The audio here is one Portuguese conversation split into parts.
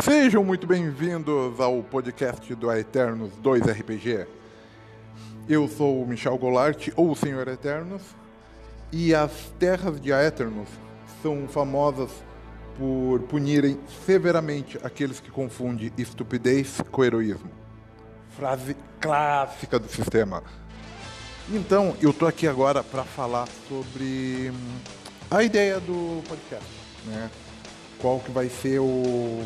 Sejam muito bem-vindos ao podcast do Eternos 2 RPG. Eu sou o Michel Goulart, ou o Senhor Eternos, e as terras de Aeternos são famosas por punirem severamente aqueles que confundem estupidez com heroísmo. Frase clássica do sistema. Então, eu tô aqui agora para falar sobre hum, a ideia do podcast, né? Qual que vai ser o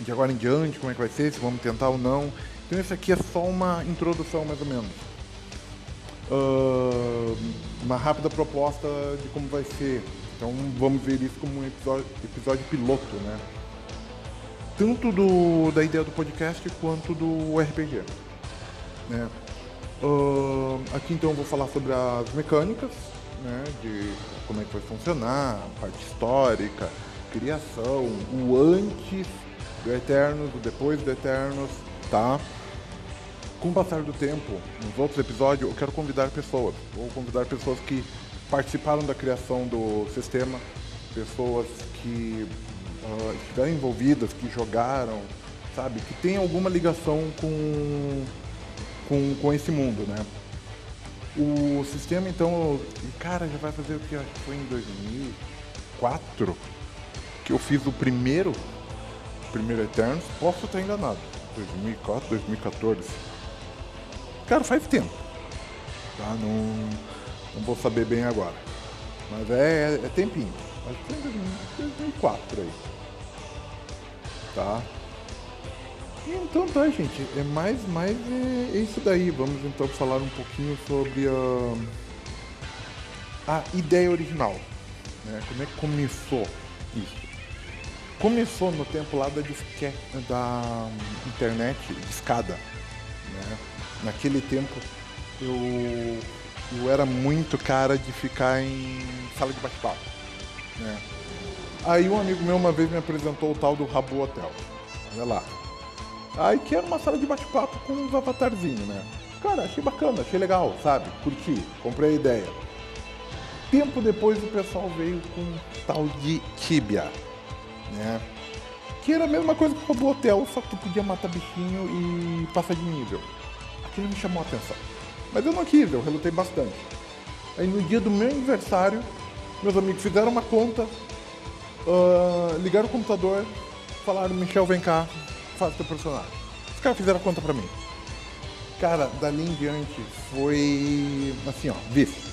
de agora em diante, como é que vai ser, se vamos tentar ou não. Então, isso aqui é só uma introdução, mais ou menos. Uh, uma rápida proposta de como vai ser. Então, vamos ver isso como um episódio, episódio piloto, né? Tanto do, da ideia do podcast quanto do RPG. Né? Uh, aqui então eu vou falar sobre as mecânicas, né, de como é que vai funcionar, a parte histórica, criação, o antes do Eternos, o depois do Eternos, tá? Com o passar do tempo, nos outros episódios, eu quero convidar pessoas. Vou convidar pessoas que participaram da criação do sistema, pessoas que uh, estiveram envolvidas, que jogaram, sabe? Que tem alguma ligação com, com, com esse mundo, né? O sistema, então, cara, já vai fazer o que? Acho que foi em 2004 que eu fiz o primeiro primeiro Eternos, posso estar enganado. 2004, 2014. Cara, faz tempo. Tá? Não, não vou saber bem agora. Mas é, é, tempinho. Acho que foi em 2004 aí. Tá? Então tá, gente. É mais, mais é, é isso daí. Vamos então falar um pouquinho sobre a, a ideia original. Né? Como é que começou isso? Começou no tempo lá da, disque, da internet discada. Né? Naquele tempo eu, eu era muito cara de ficar em sala de bate-papo. Né? Aí um amigo meu uma vez me apresentou o tal do Rabu Hotel. Olha lá. Aí que era uma sala de bate-papo com uns avatarzinhos, né? Cara, achei bacana, achei legal, sabe? Curti, comprei a ideia. Tempo depois o pessoal veio com tal de Tibia né? Que era a mesma coisa que o hotel, só que tu podia matar bichinho e passar de nível. Aquilo me chamou a atenção. Mas eu não quis, eu relutei bastante. Aí no dia do meu aniversário, meus amigos fizeram uma conta, uh, ligaram o computador, falaram, Michel, vem cá, faz teu personagem. Os caras fizeram a conta pra mim. Cara, dali em diante foi assim, ó, vício.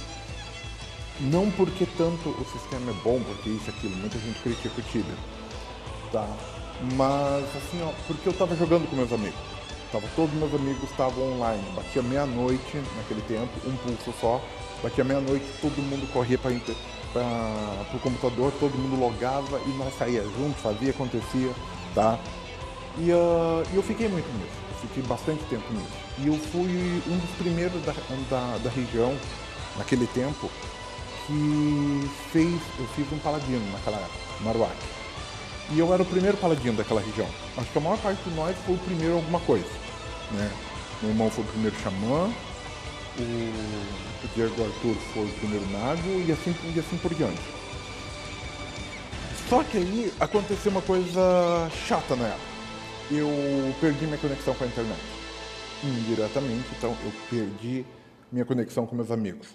Não porque tanto o sistema é bom, porque isso, aquilo, muita gente critica o Tibia tá? Mas assim, ó, porque eu tava jogando com meus amigos. Tava, todos meus amigos estavam online. Batia meia-noite naquele tempo, um pulso só. Batia meia-noite, todo mundo corria para o computador, todo mundo logava e nós saía juntos, fazia, acontecia, tá? E uh, eu fiquei muito nisso, eu fiquei bastante tempo nisso. E eu fui um dos primeiros da, da, da região, naquele tempo, que fez, eu fiz um paladino naquela época, Maruak. E eu era o primeiro paladino daquela região. Acho que a maior parte de nós foi o primeiro alguma coisa. Né? Meu irmão foi o primeiro xamã, o, o Diego Arthur foi o primeiro mago e assim, e assim por diante. Só que aí aconteceu uma coisa chata na época. Eu perdi minha conexão com a internet. Indiretamente, então eu perdi minha conexão com meus amigos.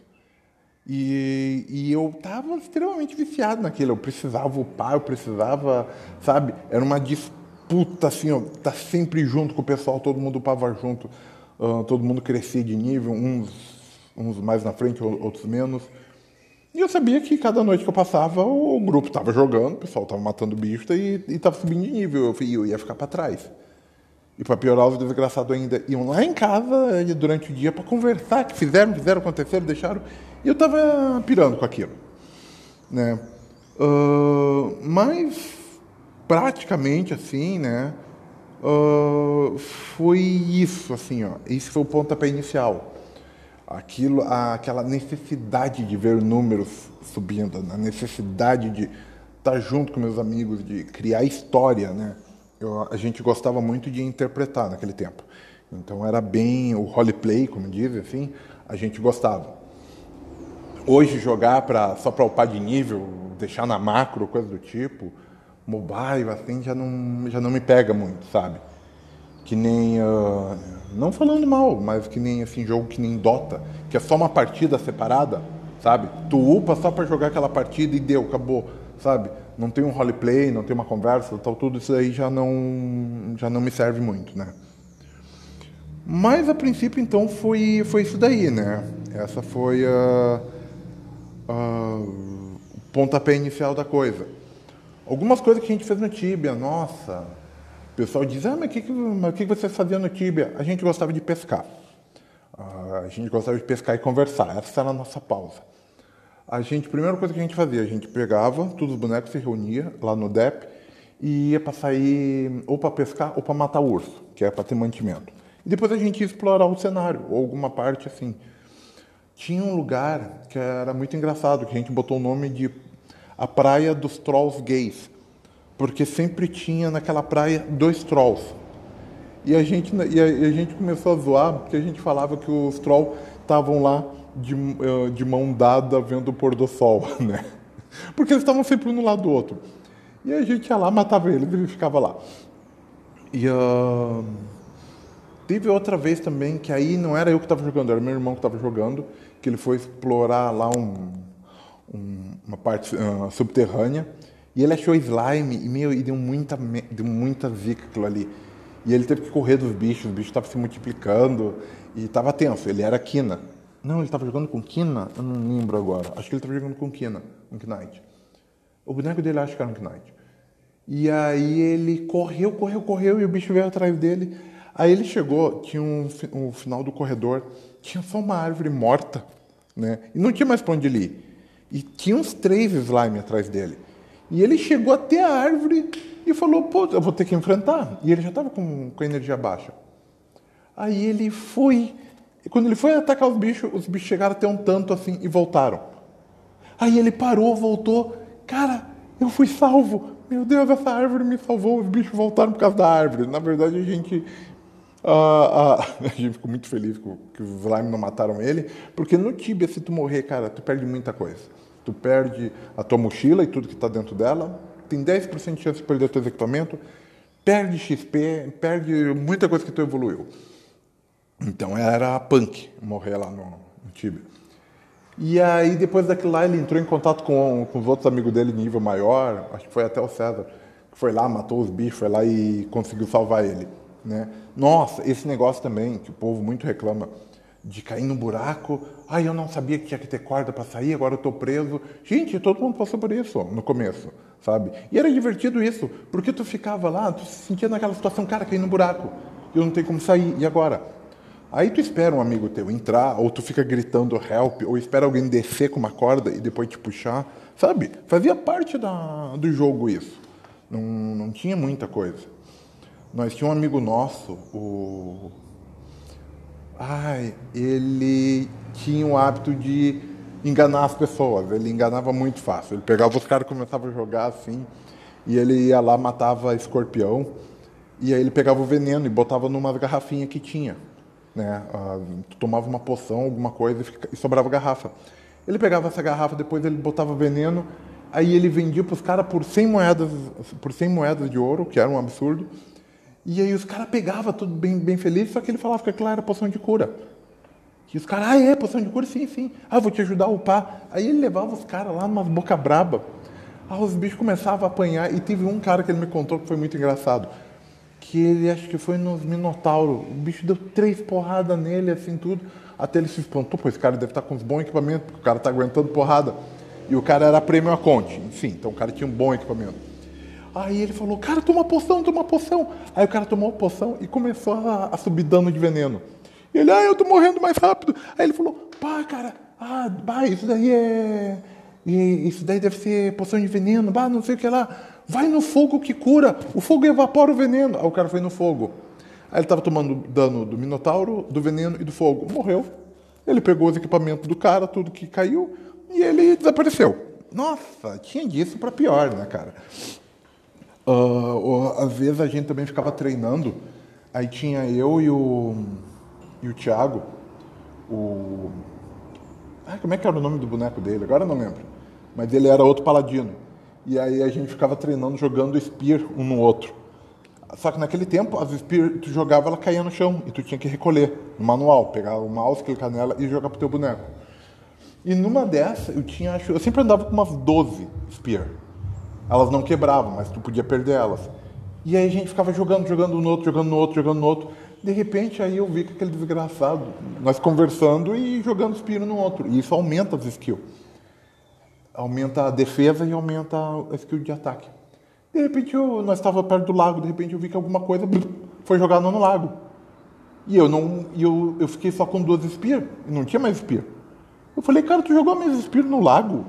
E, e eu estava extremamente viciado naquilo. Eu precisava upar, eu precisava, sabe? Era uma disputa assim, ó, tá sempre junto com o pessoal, todo mundo upava junto, uh, todo mundo crescia de nível, uns, uns mais na frente, outros menos. E eu sabia que cada noite que eu passava, o grupo estava jogando, o pessoal estava matando bicho e estava subindo de nível. Eu, eu ia ficar para trás. E para piorar, os desgraçados ainda iam lá em casa durante o dia para conversar, que fizeram, fizeram, acontecer, deixaram. E eu estava pirando com aquilo. Né? Uh, mas, praticamente assim, né? Uh, foi isso, assim, ó. Esse foi o pontapé inicial. Aquilo, aquela necessidade de ver números subindo, a necessidade de estar junto com meus amigos, de criar história, né? Eu, a gente gostava muito de interpretar naquele tempo. Então era bem o roleplay, como dizem assim, a gente gostava. Hoje jogar para só para upar de nível, deixar na macro, coisa do tipo, mobile, assim, já não, já não me pega muito, sabe? Que nem. Uh, não falando mal, mas que nem assim, jogo que nem Dota, que é só uma partida separada, sabe? Tu upa só para jogar aquela partida e deu, acabou, sabe? Não tem um roleplay, não tem uma conversa, tal, tudo isso aí já não, já não me serve muito, né? Mas a princípio então foi, foi isso daí, né? Essa foi a, a, o pontapé inicial da coisa. Algumas coisas que a gente fez no Tibia, nossa, o pessoal diz, ah, mas o que, que, mas que, que você fazia no Tibia? A gente gostava de pescar. a gente gostava de pescar e conversar. Essa era a nossa pausa. A gente, a primeira coisa que a gente fazia, a gente pegava todos os bonecos, se reunia lá no DEP e ia para sair ou para pescar ou para matar urso, que é para ter mantimento. E depois a gente ia explorar o cenário, ou alguma parte assim. Tinha um lugar que era muito engraçado, que a gente botou o nome de a praia dos trolls gays, porque sempre tinha naquela praia dois trolls. E a gente, e a, e a gente começou a zoar, porque a gente falava que os trolls estavam lá de, eh, de mão dada vendo o pôr do sol, né? Porque eles estavam sempre um no lado do outro. E a gente ia lá, matava eles e ficava lá. E uh, teve outra vez também que aí não era eu que estava jogando, era meu irmão que estava jogando, que ele foi explorar lá um, um, uma parte uh, subterrânea e ele achou slime e, meu, e deu muita, deu muita zica aquilo ali. E ele teve que correr dos bichos, os bichos estavam se multiplicando e estava tenso. Ele era Kina. Não, ele estava jogando com Kina? Eu não lembro agora. Acho que ele estava jogando com Kina, um Knight. O boneco dele acho que era um Knight. E aí ele correu, correu, correu e o bicho veio atrás dele. Aí ele chegou, tinha um, um final do corredor, tinha só uma árvore morta, né? E não tinha mais para onde ele ir. E tinha uns três slime atrás dele. E ele chegou até a árvore e falou, pô, eu vou ter que enfrentar. E ele já estava com, com a energia baixa. Aí ele foi. E quando ele foi atacar os bichos, os bichos chegaram até um tanto assim e voltaram. Aí ele parou, voltou. Cara, eu fui salvo. Meu Deus, essa árvore me salvou. Os bichos voltaram por causa da árvore. Na verdade, a gente. Uh, uh, a gente ficou muito feliz que os slime não mataram ele, porque no Tibia, se tu morrer, cara, tu perde muita coisa. Tu perde a tua mochila e tudo que está dentro dela, tem 10% de chance de perder teu equipamento, perde XP, perde muita coisa que tu evoluiu. Então era punk morrer lá no, no. E aí, depois daquilo lá, ele entrou em contato com, com os outros amigos dele de nível maior, acho que foi até o César, que foi lá, matou os bichos, foi lá e conseguiu salvar ele. Né? Nossa, esse negócio também, que o povo muito reclama, de cair no buraco. Ai, eu não sabia que tinha que ter corda para sair, agora eu estou preso. Gente, todo mundo passou por isso no começo, sabe? E era divertido isso, porque tu ficava lá, tu se sentia naquela situação, cara, caí no buraco, eu não tenho como sair, e agora? Aí tu espera um amigo teu entrar, ou tu fica gritando help, ou espera alguém descer com uma corda e depois te puxar, sabe? Fazia parte da, do jogo isso. Não, não tinha muita coisa. Nós tínhamos um amigo nosso, o ai, ele tinha o hábito de enganar as pessoas. Ele enganava muito fácil. Ele pegava os caras e começava a jogar assim, e ele ia lá, matava escorpião, e aí ele pegava o veneno e botava numa garrafinha que tinha. Né? Tomava uma poção, alguma coisa, e sobrava garrafa. Ele pegava essa garrafa, depois ele botava veneno, aí ele vendia para os caras por 100 moedas, por 100 moedas de ouro, que era um absurdo, e aí os caras pegavam tudo bem, bem feliz, só que ele falava que aquilo era poção de cura. E os caras, ah, é, poção de cura? Sim, sim. Ah, vou te ajudar a upar. Aí ele levava os caras lá numa boca braba. Ah, os bichos começavam a apanhar. E teve um cara que ele me contou que foi muito engraçado. Que ele, acho que foi nos Minotauro. O bicho deu três porradas nele, assim, tudo. Até ele se espantou, pô, esse cara deve estar com uns bons equipamentos, porque o cara está aguentando porrada. E o cara era prêmio a conte. Enfim, então o cara tinha um bom equipamento. Aí ele falou, cara, toma poção, toma poção. Aí o cara tomou a poção e começou a, a subir dano de veneno. E ele, ah, eu tô morrendo mais rápido. Aí ele falou, pá, cara, ah, bah, isso daí é. Isso daí deve ser poção de veneno, bah, não sei o que lá. Vai no fogo que cura, o fogo evapora o veneno. Aí o cara foi no fogo. Aí ele estava tomando dano do Minotauro, do veneno e do fogo. Morreu. Ele pegou os equipamentos do cara, tudo que caiu, e ele desapareceu. Nossa, tinha disso para pior, né, cara? Uh, às vezes a gente também ficava treinando, aí tinha eu e o, e o Thiago, o. Ah, como é que era o nome do boneco dele? Agora eu não lembro. Mas ele era outro paladino. E aí a gente ficava treinando, jogando Spear um no outro. Só que naquele tempo, as Spear, tu jogava, ela caía no chão. E tu tinha que recolher no manual, pegar o mouse, clicar nela e jogar pro teu boneco. E numa dessa, eu tinha, acho, eu sempre andava com umas 12 Spear. Elas não quebravam, mas tu podia perder elas. E aí a gente ficava jogando, jogando no outro, jogando no outro, jogando no outro. De repente aí eu vi que aquele desgraçado, nós conversando e jogando Spear no outro. E isso aumenta as skills. Aumenta a defesa e aumenta a skill de ataque. De repente eu, nós estávamos perto do lago, de repente eu vi que alguma coisa foi jogada no lago. E eu não, eu, eu fiquei só com duas Spear, e não tinha mais Spear. Eu falei, cara, tu jogou minhas Spear no lago?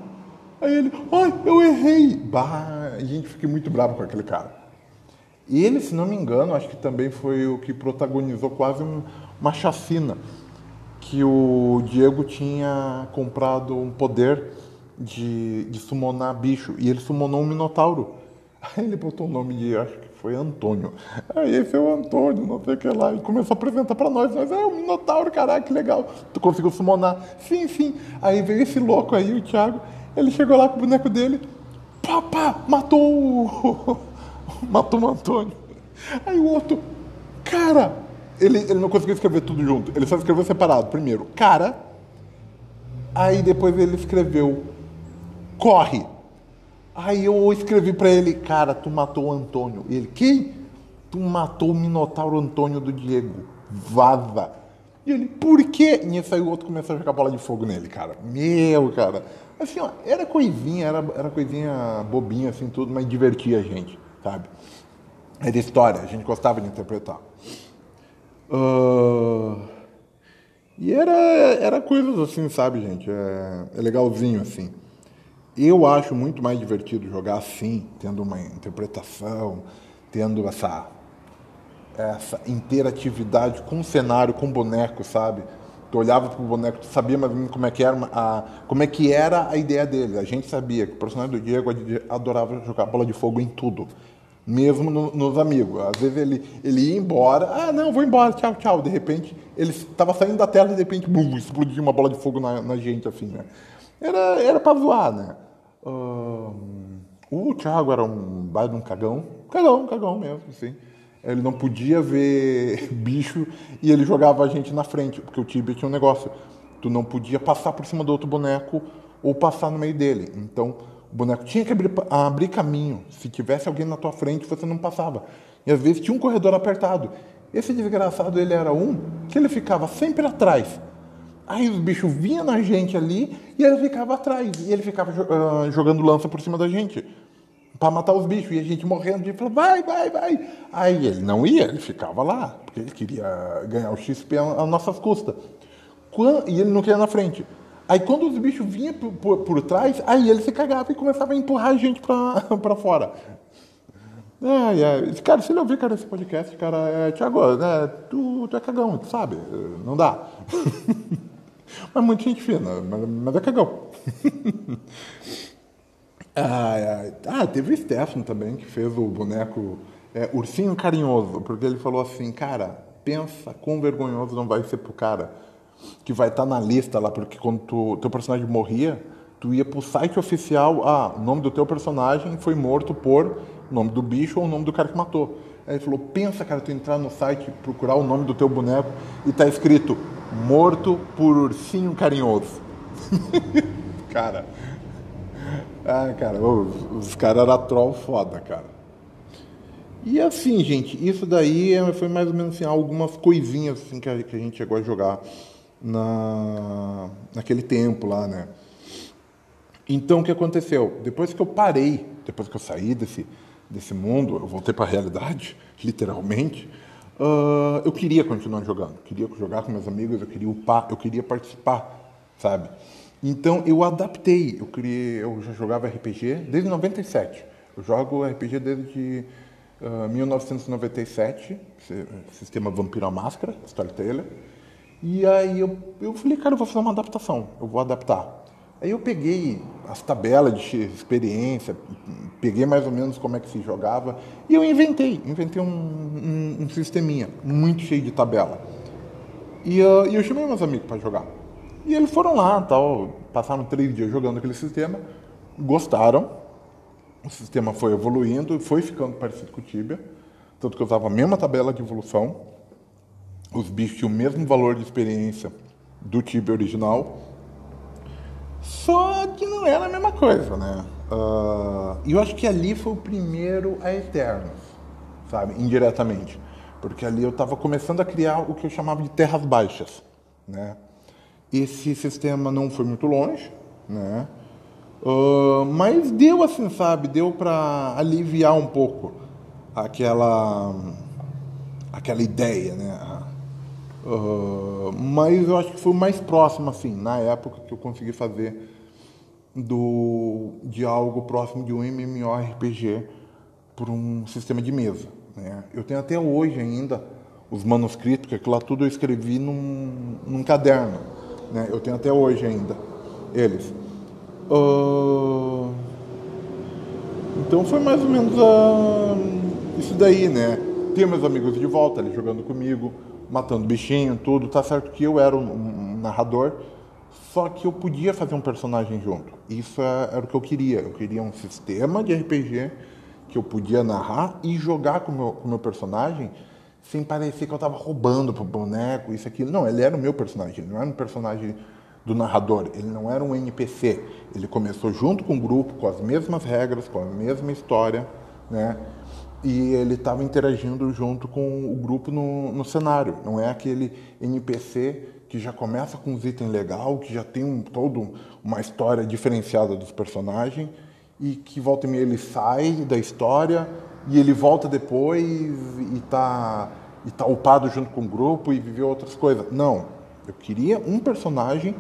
Aí ele, ai, eu errei. Bah, gente fiquei muito bravo com aquele cara. E ele, se não me engano, acho que também foi o que protagonizou quase um, uma chacina. Que o Diego tinha comprado um poder de, de summonar bicho. E ele summonou um Minotauro. Aí ele botou o nome de, acho que foi Antônio. Aí esse é o Antônio, não sei o que lá. E começou a apresentar para nós. Nós, é o Minotauro, caraca, que legal. Tu conseguiu summonar. Sim, sim. Aí veio esse louco aí, o Thiago. Ele chegou lá com o boneco dele. Pá, pá, matou matou o Antônio. Aí o outro, cara, ele, ele não conseguiu escrever tudo junto. Ele só escreveu separado. Primeiro, cara. Aí depois ele escreveu, corre. Aí eu escrevi para ele, cara, tu matou o Antônio. Ele, quem? Tu matou o Minotauro Antônio do Diego. Vaza. E ele, por quê? E aí o outro começou a jogar bola de fogo nele, cara. Meu, cara. Assim, ó, era coisinha, era, era coisinha bobinha, assim, tudo, mas divertia a gente, sabe? Era história, a gente gostava de interpretar. Uh... E era, era coisas assim, sabe, gente? É, é legalzinho, assim. Eu acho muito mais divertido jogar assim, tendo uma interpretação, tendo essa, essa interatividade com o cenário, com o boneco, sabe? Tu olhava pro boneco, tu sabia mais ou menos como é que era a, como é que era a ideia dele. A gente sabia que o personagem do Diego adorava jogar bola de fogo em tudo. Mesmo no, nos amigos. Às vezes ele, ele ia embora, ah, não, vou embora, tchau, tchau. De repente, ele estava saindo da tela e de repente, bum, explodiu uma bola de fogo na, na gente, assim, né? Era, era pra zoar, né? O Thiago era um de um cagão. Cagão, cagão mesmo, assim. Ele não podia ver bicho e ele jogava a gente na frente, porque o Tibia tinha um negócio. Tu não podia passar por cima do outro boneco ou passar no meio dele. Então, o boneco tinha que abrir, abrir caminho. Se tivesse alguém na tua frente, você não passava. E às vezes tinha um corredor apertado. Esse desgraçado, ele era um que ele ficava sempre atrás. Aí os bichos vinham na gente ali e ele ficava atrás. E ele ficava uh, jogando lança por cima da gente. para matar os bichos. E a gente morrendo de falar, vai, vai, vai. Aí ele não ia, ele ficava lá. Porque ele queria ganhar o XP às nossas custas. Quando, e ele não queria na frente. Aí quando os bichos vinham por, por, por, trás, aí ele se cagava e começava a empurrar a gente para fora. É, é. Cara, se ele ouvir, cara, esse podcast, cara, é, Tiago, né, tu, tu é cagão, tu sabe? Não dá. Mas muita gente fina, mas, mas é cagão. ah, ah, teve o Stefano também, que fez o boneco é, Ursinho Carinhoso, porque ele falou assim, cara, pensa quão vergonhoso não vai ser pro cara que vai estar tá na lista lá, porque quando tu, teu personagem morria, tu ia pro site oficial, ah, o nome do teu personagem foi morto por nome do bicho ou o nome do cara que matou. Aí ele falou, pensa, cara, tu entrar no site, procurar o nome do teu boneco e tá escrito morto por ursinho carinhoso. cara. Ah, cara, os, os caras eram troll foda, cara. E assim, gente, isso daí é, foi mais ou menos assim, algumas coisinhas assim, que, a, que a gente chegou a jogar na, naquele tempo lá, né? Então, o que aconteceu? Depois que eu parei, depois que eu saí desse, desse mundo, eu voltei para a realidade, literalmente, uh, eu queria continuar jogando, queria jogar com meus amigos, eu queria upar, eu queria participar, sabe? Então eu adaptei, eu criei, eu já jogava RPG desde 97. Eu jogo RPG desde uh, 1997, sistema Vampiro à Máscara, Storyteller. E aí eu, eu falei, cara, eu vou fazer uma adaptação, eu vou adaptar. Aí eu peguei as tabelas de experiência, peguei mais ou menos como é que se jogava e eu inventei, inventei um, um, um sisteminha muito cheio de tabela. E uh, eu chamei meus amigos para jogar. E eles foram lá, tal, passaram três dias jogando aquele sistema, gostaram. o sistema foi evoluindo foi ficando parecido com o Tibia, tanto que eu usava a mesma tabela de evolução, os bichos tinham o mesmo valor de experiência do Tibia original, só que não era a mesma coisa, né? Uh, e eu acho que ali foi o primeiro a Eternos, sabe? Indiretamente. Porque ali eu estava começando a criar o que eu chamava de terras baixas, né? Esse sistema não foi muito longe, né? Uh, mas deu assim, sabe? Deu para aliviar um pouco aquela aquela ideia, né? Mas eu acho que foi o mais próximo, assim, na época que eu consegui fazer do, de algo próximo de um MMORPG por um sistema de mesa. Né? Eu tenho até hoje ainda os manuscritos, que aquilo lá tudo eu escrevi num, num caderno. Né? Eu tenho até hoje ainda eles. Uh, então foi mais ou menos uh, isso daí, né? Ter meus amigos de volta ali jogando comigo, matando bichinho, tudo. Tá certo que eu era um, narrador, só que eu podia fazer um personagem junto. Isso é, era o que eu queria. Eu queria um sistema de RPG que eu podia narrar e jogar com meu, o meu personagem sem parecer que eu estava roubando pro boneco, isso aqui. Não, ele era o meu personagem, ele não era um personagem do narrador, ele não era um NPC. Ele começou junto com o grupo, com as mesmas regras, com a mesma história, né? E ele estava interagindo junto com o grupo no, no cenário. Não é aquele NPC que já começa com uns itens legal, que já tem um, todo uma história diferenciada dos personagens e que volta e meia ele sai da história e ele volta depois e está e tá upado junto com o grupo e viveu outras coisas. Não, eu queria um personagem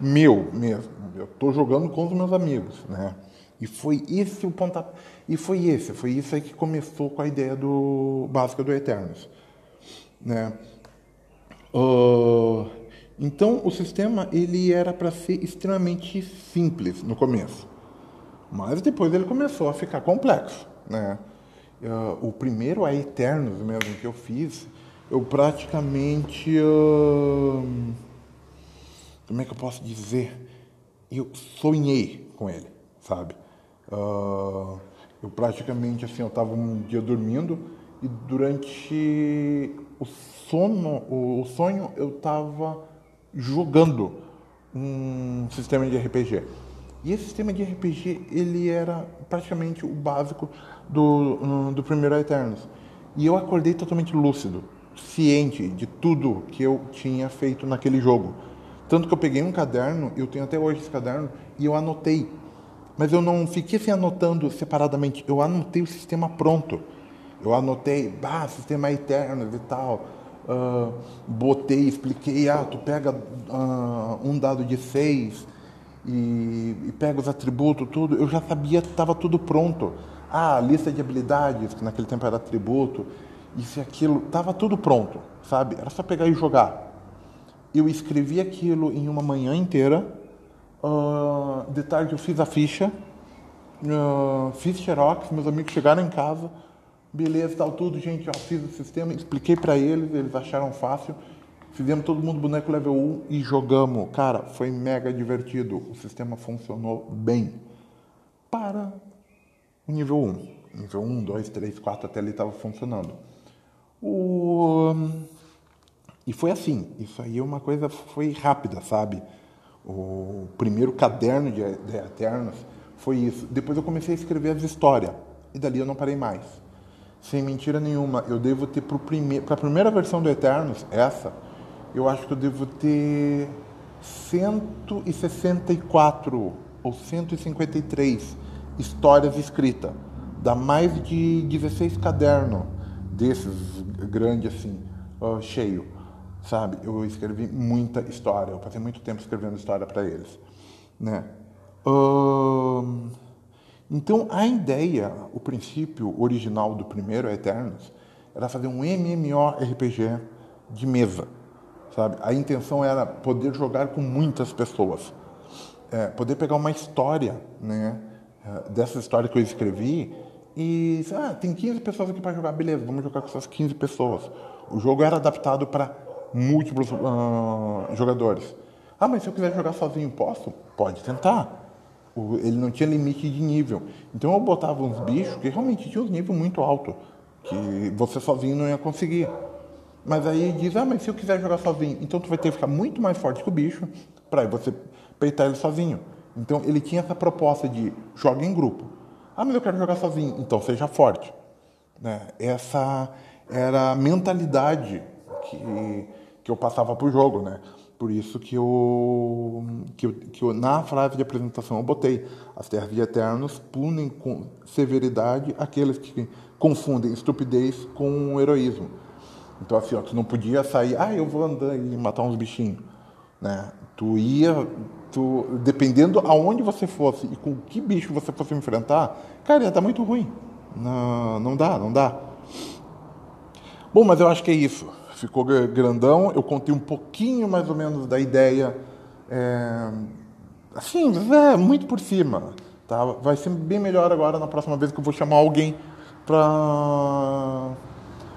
meu mesmo. Eu estou jogando com os meus amigos, né? E foi esse o pontapé. E foi esse, foi isso aí que começou com a ideia do básica do Eternos, né? Uh, então, o sistema ele era para ser extremamente simples no começo, mas depois ele começou a ficar complexo, né? Uh, o primeiro a Eternos mesmo que eu fiz, eu praticamente uh, como é que eu posso dizer? Eu sonhei com ele, sabe? Uh, eu praticamente assim, eu estava um dia dormindo e durante o sono, o sonho, eu estava jogando um sistema de RPG. E esse sistema de RPG, ele era praticamente o básico do, do primeiro Eternos. E eu acordei totalmente lúcido, ciente de tudo que eu tinha feito naquele jogo. Tanto que eu peguei um caderno, eu tenho até hoje esse caderno, e eu anotei. Mas eu não fiquei assim anotando separadamente, eu anotei o sistema pronto. Eu anotei, bah, sistema Eternos e tal uh, botei, expliquei, ah, tu pega uh, um dado de seis e, e, pega os atributos, tudo, eu já sabia que estava tudo pronto. Ah, lista de habilidades, que naquele tempo era atributo, isso e aquilo, estava tudo pronto, sabe? Era só pegar e jogar. Eu escrevi aquilo em uma manhã inteira, uh, de tarde eu fiz a ficha, uh, fiz xerox, meus amigos chegaram em casa, Beleza, tal, tudo, gente, ó, fiz o sistema, expliquei para eles, eles acharam fácil. Fizemos todo mundo boneco level 1 e jogamos. Cara, foi mega divertido. O sistema funcionou bem. Para o nível 1. Nível 1, 2, 3, 4 até ali estava funcionando. O... E foi assim. Isso aí é uma coisa foi rápida, sabe? O primeiro caderno de, de Eternos foi isso. Depois eu comecei a escrever as histórias. E dali eu não parei mais sem mentira nenhuma, eu devo ter para prime a primeira versão do Eternos, essa, eu acho que eu devo ter 164 ou 153 histórias escritas. Dá mais de 16 cadernos desses grandes assim, cheio. Sabe? Eu escrevi muita história, eu passei muito tempo escrevendo história para eles. Né? Então, a ideia, o princípio original do primeiro Eternos, era fazer um MMORPG de mesa, sabe? A intenção era poder jogar com muitas pessoas, é, poder pegar uma história, né, é, dessa história que eu escrevi e, ah, tem 15 pessoas aqui para jogar, beleza, vamos jogar com essas 15 pessoas. O jogo era adaptado para múltiplos uh, jogadores. Ah, mas se eu quiser jogar sozinho, posso? Pode tentar ele não tinha limite de nível. Então eu botava uns bichos que realmente tinham um nível muito alto, que você sozinho não ia conseguir. Mas aí diz, ah, mas se eu quiser jogar sozinho, então tu vai ter que ficar muito mais forte que o bicho para você peitar ele sozinho. Então ele tinha essa proposta de joga em grupo. Ah, mas eu quero jogar sozinho, então seja forte. Né? Essa era a mentalidade que, eu passava para o jogo, né? Por isso que eu, que eu, que eu, na frase de apresentação, eu botei as terras de eternos punem com severidade aqueles que confundem estupidez com heroísmo. Então, assim, ó, tu não podia sair, ah, eu vou andar e matar uns bichinhos. Né? Tu ia, tu, dependendo aonde você fosse e com que bicho você fosse enfrentar, cara, ia estar muito ruim. Não, não dá, não dá. Bom, mas eu acho que é isso ficou grandão. Eu contei um pouquinho mais ou menos da ideia, é, assim, é, muito por cima. Tá? Vai ser bem melhor agora na próxima vez que eu vou chamar alguém para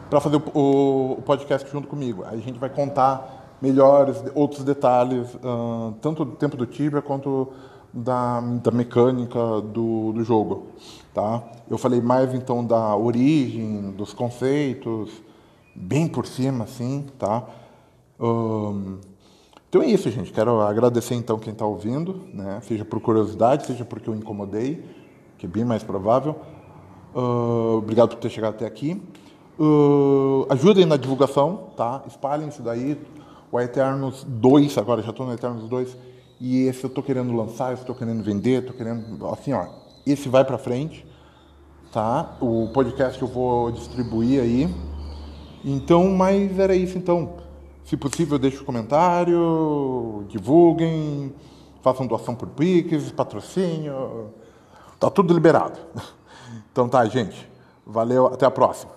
para fazer o, o, podcast junto comigo. Aí a gente vai contar melhores outros detalhes, uh, tanto do tempo do Tibia quanto da, da mecânica do, do jogo. Tá? Eu falei mais então da origem, dos conceitos, bem por cima, assim, tá? Um, então é isso, gente. Quero agradecer então quem está ouvindo, né? Seja por curiosidade, seja porque eu incomodei, que é bem mais provável. Uh, obrigado por ter chegado até aqui. Uh, ajudem na divulgação, tá? Espalhem isso daí. O Eternos 2, agora já estou no Eternos 2, e esse eu estou querendo lançar, estou querendo vender, estou querendo, assim, ó, esse vai para frente, tá? O podcast eu vou distribuir aí, então, mas era isso então. Se possível, deixe um comentário, divulguem, façam doação por Pix, patrocínio. Tá tudo liberado. Então tá, gente. Valeu, até a próxima.